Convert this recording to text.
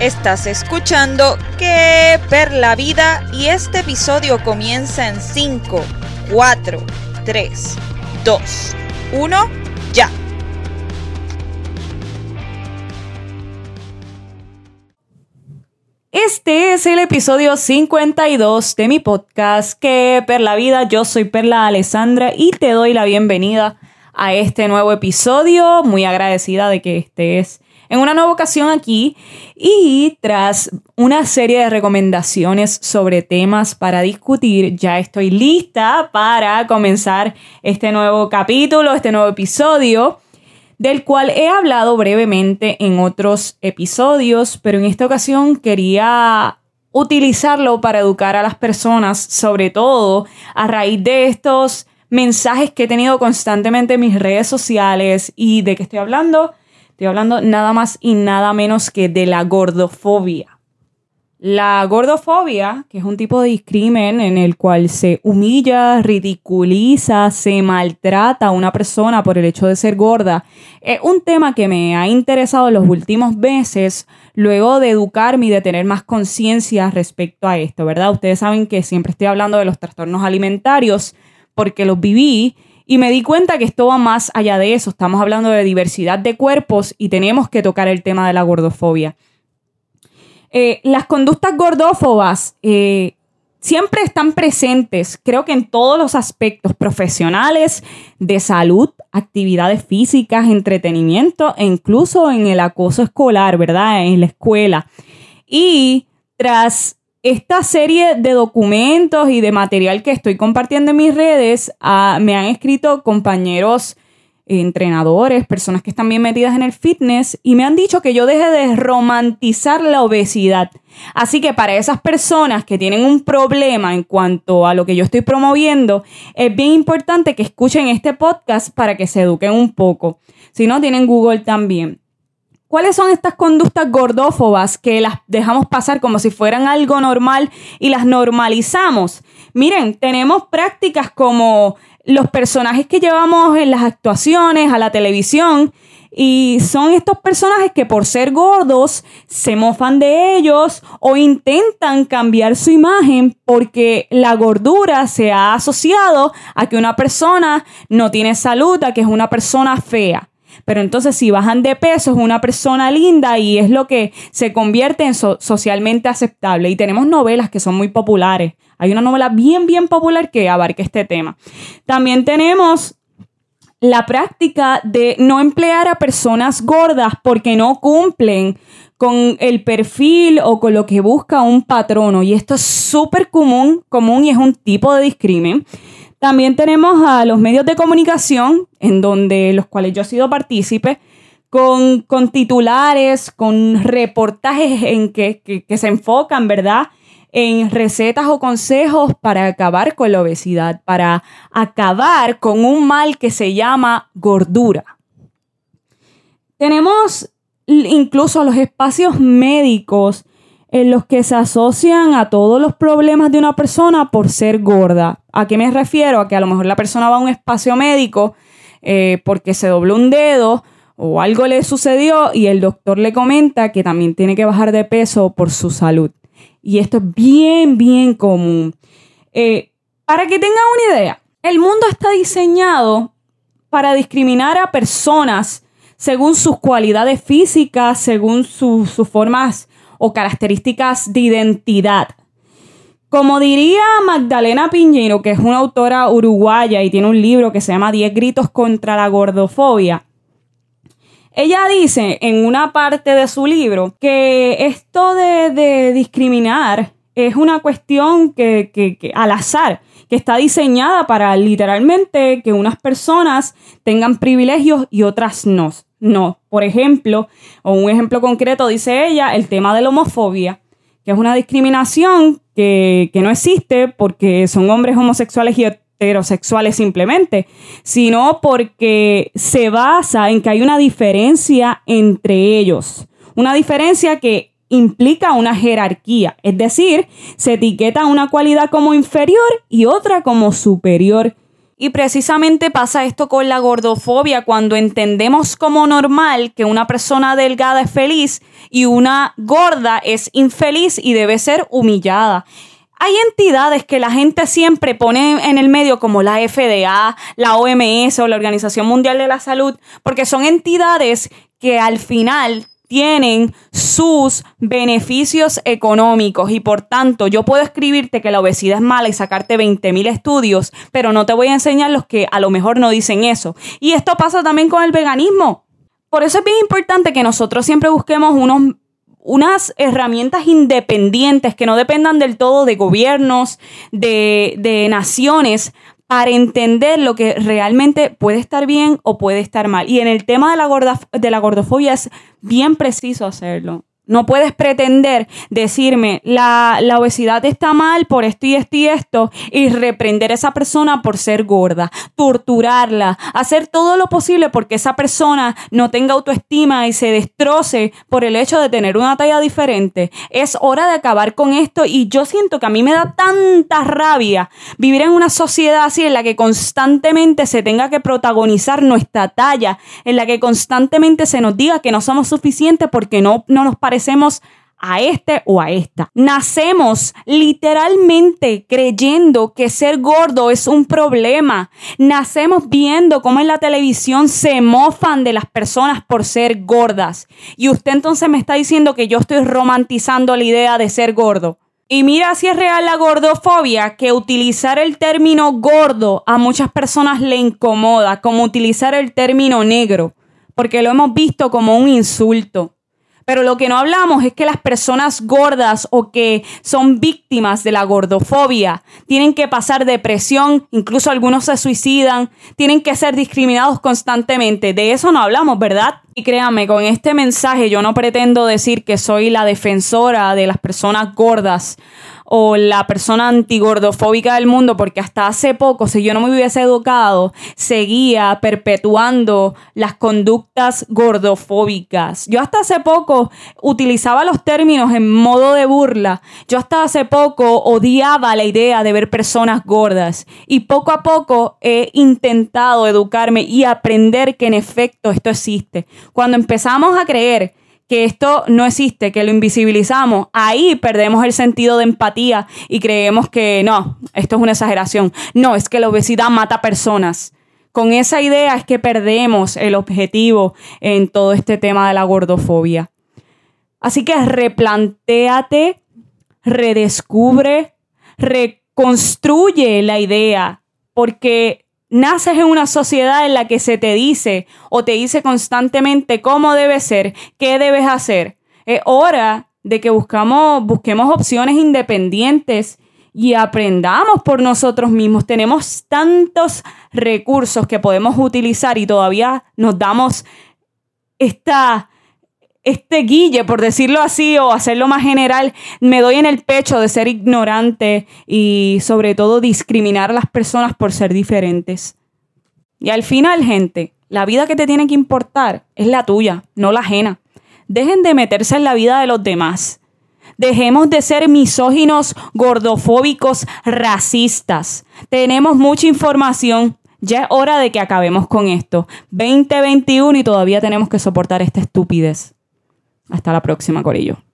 Estás escuchando Que Per la Vida y este episodio comienza en 5, 4, 3, 2, 1, ya. Este es el episodio 52 de mi podcast Que Per la Vida. Yo soy Perla Alessandra y te doy la bienvenida a este nuevo episodio. Muy agradecida de que estés en una nueva ocasión aquí y tras una serie de recomendaciones sobre temas para discutir, ya estoy lista para comenzar este nuevo capítulo, este nuevo episodio del cual he hablado brevemente en otros episodios, pero en esta ocasión quería utilizarlo para educar a las personas, sobre todo a raíz de estos mensajes que he tenido constantemente en mis redes sociales y de qué estoy hablando Estoy hablando nada más y nada menos que de la gordofobia. La gordofobia, que es un tipo de discrimen en el cual se humilla, ridiculiza, se maltrata a una persona por el hecho de ser gorda, es un tema que me ha interesado los últimos meses luego de educarme y de tener más conciencia respecto a esto, ¿verdad? Ustedes saben que siempre estoy hablando de los trastornos alimentarios porque los viví y me di cuenta que esto va más allá de eso. Estamos hablando de diversidad de cuerpos y tenemos que tocar el tema de la gordofobia. Eh, las conductas gordófobas eh, siempre están presentes, creo que en todos los aspectos profesionales, de salud, actividades físicas, entretenimiento e incluso en el acoso escolar, ¿verdad? En la escuela. Y tras esta serie de documentos y de material que estoy compartiendo en mis redes, ah, me han escrito compañeros entrenadores, personas que están bien metidas en el fitness y me han dicho que yo deje de romantizar la obesidad. Así que para esas personas que tienen un problema en cuanto a lo que yo estoy promoviendo, es bien importante que escuchen este podcast para que se eduquen un poco. Si no, tienen Google también. ¿Cuáles son estas conductas gordófobas que las dejamos pasar como si fueran algo normal y las normalizamos? Miren, tenemos prácticas como los personajes que llevamos en las actuaciones, a la televisión, y son estos personajes que por ser gordos se mofan de ellos o intentan cambiar su imagen porque la gordura se ha asociado a que una persona no tiene salud, a que es una persona fea. Pero entonces si bajan de peso es una persona linda y es lo que se convierte en socialmente aceptable. Y tenemos novelas que son muy populares. Hay una novela bien, bien popular que abarca este tema. También tenemos la práctica de no emplear a personas gordas porque no cumplen con el perfil o con lo que busca un patrono. Y esto es súper común, común y es un tipo de discrimen. También tenemos a los medios de comunicación, en donde los cuales yo he sido partícipe, con, con titulares, con reportajes en que, que se enfocan, ¿verdad? en recetas o consejos para acabar con la obesidad, para acabar con un mal que se llama gordura. Tenemos incluso los espacios médicos en los que se asocian a todos los problemas de una persona por ser gorda. ¿A qué me refiero? A que a lo mejor la persona va a un espacio médico eh, porque se dobló un dedo o algo le sucedió y el doctor le comenta que también tiene que bajar de peso por su salud. Y esto es bien, bien común. Eh, para que tengan una idea, el mundo está diseñado para discriminar a personas según sus cualidades físicas, según sus formas o características de identidad. Como diría Magdalena Piñero, que es una autora uruguaya y tiene un libro que se llama Diez gritos contra la gordofobia, ella dice en una parte de su libro que esto de, discriminar es una cuestión que, al azar, que está diseñada para literalmente que unas personas tengan privilegios y otras no. No, por ejemplo, o un ejemplo concreto, dice ella, el tema de la homofobia, que es una discriminación que, no existe porque son hombres homosexuales y heterosexuales simplemente, sino porque se basa en que hay una diferencia entre ellos, una diferencia que implica una jerarquía, es decir, se etiqueta una cualidad como inferior y otra como superior. Y precisamente pasa esto con la gordofobia, cuando entendemos como normal que una persona delgada es feliz y una gorda es infeliz y debe ser humillada. Hay entidades que la gente siempre pone en el medio como la FDA, la OMS o la Organización Mundial de la Salud, porque son entidades que al final tienen sus beneficios económicos y por tanto yo puedo escribirte que la obesidad es mala y sacarte 20 mil estudios, pero no te voy a enseñar los que a lo mejor no dicen eso. Y esto pasa también con el veganismo. Por eso es bien importante que nosotros siempre busquemos unos, unas herramientas independientes que no dependan del todo de gobiernos, de, de naciones, para entender lo que realmente puede estar bien o puede estar mal. Y en el tema de la, de la gordofobia es bien preciso hacerlo. No puedes pretender decirme la, la, obesidad está mal por esto y esto y esto y reprender a esa persona por ser gorda, torturarla, hacer todo lo posible porque esa persona no tenga autoestima y se destroce por el hecho de tener una talla diferente. Es hora de acabar con esto y yo siento que a mí me da tanta rabia vivir en una sociedad así en la que constantemente se tenga que protagonizar nuestra talla, en la que constantemente se nos diga que no somos suficientes porque no, no nos parece parecemos a este o a esta. Nacemos literalmente creyendo que ser gordo es un problema. Nacemos viendo cómo en la televisión se mofan de las personas por ser gordas. Y usted entonces me está diciendo que yo estoy romantizando la idea de ser gordo. Y mira si es real la gordofobia, que utilizar el término gordo a muchas personas le incomoda, como utilizar el término negro, porque lo hemos visto como un insulto. Pero lo que no hablamos es que las personas gordas o que son víctimas de la gordofobia tienen que pasar depresión, incluso algunos se suicidan, tienen que ser discriminados constantemente. De eso no hablamos, ¿verdad? Y créanme, con este mensaje yo no pretendo decir que soy la defensora de las personas gordas o la persona antigordofóbica del mundo, porque hasta hace poco, si yo no me hubiese educado, seguía perpetuando las conductas gordofóbicas. Yo hasta hace poco utilizaba los términos en modo de burla. Yo hasta hace poco odiaba la idea de ver personas gordas. Y poco a poco he intentado educarme y aprender que en efecto esto existe. Cuando empezamos a creer que esto no existe, que lo invisibilizamos, ahí perdemos el sentido de empatía y creemos que no, esto es una exageración. No, es que la obesidad mata personas. Con esa idea es que perdemos el objetivo en todo este tema de la gordofobia. Así que replantéate, redescubre, reconstruye la idea, porque naces en una sociedad en la que se te dice o te dice constantemente cómo debe ser, qué debes hacer. Es hora de que buscamos, busquemos opciones independientes y aprendamos por nosotros mismos. Tenemos tantos recursos que podemos utilizar y todavía nos damos esta este guille, por decirlo así, o hacerlo más general, me doy en el pecho de ser ignorante y sobre todo discriminar a las personas por ser diferentes. Y al final, gente, la vida que te tiene que importar es la tuya, no la ajena. Dejen de meterse en la vida de los demás. Dejemos de ser misóginos, gordofóbicos, racistas. Tenemos mucha información. Ya es hora de que acabemos con esto. 2021 y todavía tenemos que soportar esta estupidez. Hasta la próxima, Corillo.